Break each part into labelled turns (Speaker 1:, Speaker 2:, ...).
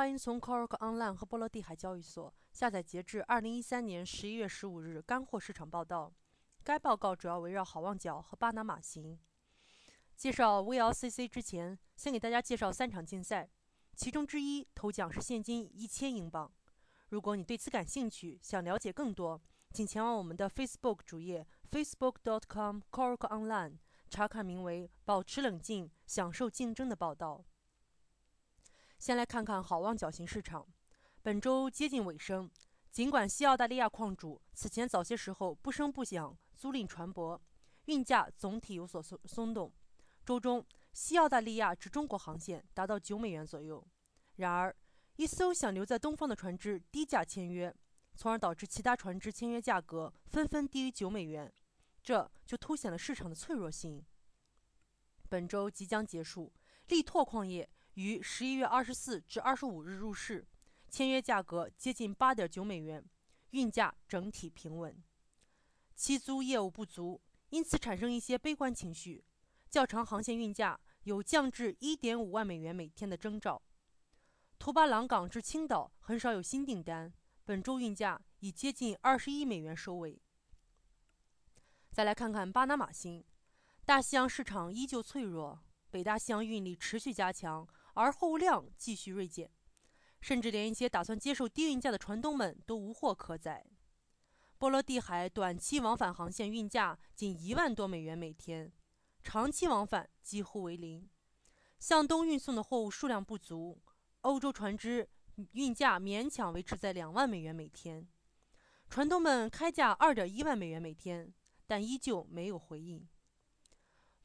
Speaker 1: 欢迎从 Coral Online 和波罗的海交易所下载截至二零一三年十一月十五日干货市场报道。该报告主要围绕好望角和巴拿马行。介绍 VLCC 之前，先给大家介绍三场竞赛，其中之一头奖是现金一千英镑。如果你对此感兴趣，想了解更多，请前往我们的 Facebook 主页 facebook.com/coralonline 查看名为“保持冷静，享受竞争”的报道。先来看看好望角型市场，本周接近尾声。尽管西澳大利亚矿主此前早些时候不声不响租赁船舶，运价总体有所松松动。周中，西澳大利亚至中国航线达到九美元左右。然而，一艘想留在东方的船只低价签约，从而导致其他船只签约价格纷纷低于九美元，这就凸显了市场的脆弱性。本周即将结束，力拓矿业。于十一月二十四至二十五日入市，签约价格接近八点九美元，运价整体平稳。期租业务不足，因此产生一些悲观情绪。较长航线运价有降至一点五万美元每天的征兆。图巴朗港至青岛很少有新订单，本周运价已接近二十一美元收尾。再来看看巴拿马星，大西洋市场依旧脆弱，北大西洋运力持续加强。而货物量继续锐减，甚至连一些打算接受低运价的船东们都无货可载。波罗的海短期往返航线运价仅一万多美元每天，长期往返几乎为零。向东运送的货物数量不足，欧洲船只运价勉强维持在两万美元每天。船东们开价二点一万美元每天，但依旧没有回应。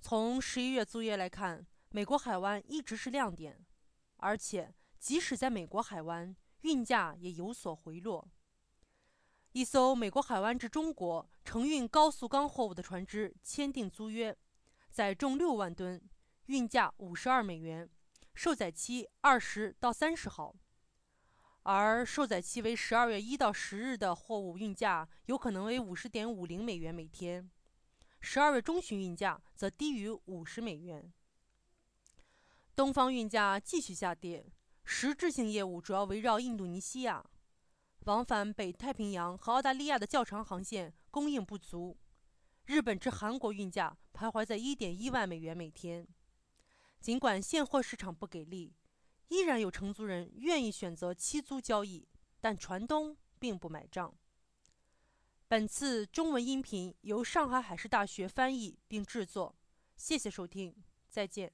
Speaker 1: 从十一月租约来看。美国海湾一直是亮点，而且即使在美国海湾，运价也有所回落。一艘美国海湾至中国承运高速钢货物的船只签订租约，载重六万吨，运价五十二美元，受载期二十到三十号；而受载期为十二月一到十日的货物运价有可能为五十点五零美元每天，十二月中旬运价则低于五十美元。东方运价继续下跌，实质性业务主要围绕印度尼西亚，往返北太平洋和澳大利亚的较长航线供应不足。日本至韩国运价徘徊在一点一万美元每天。尽管现货市场不给力，依然有承租人愿意选择期租交易，但船东并不买账。本次中文音频由上海海事大学翻译并制作，谢谢收听，再见。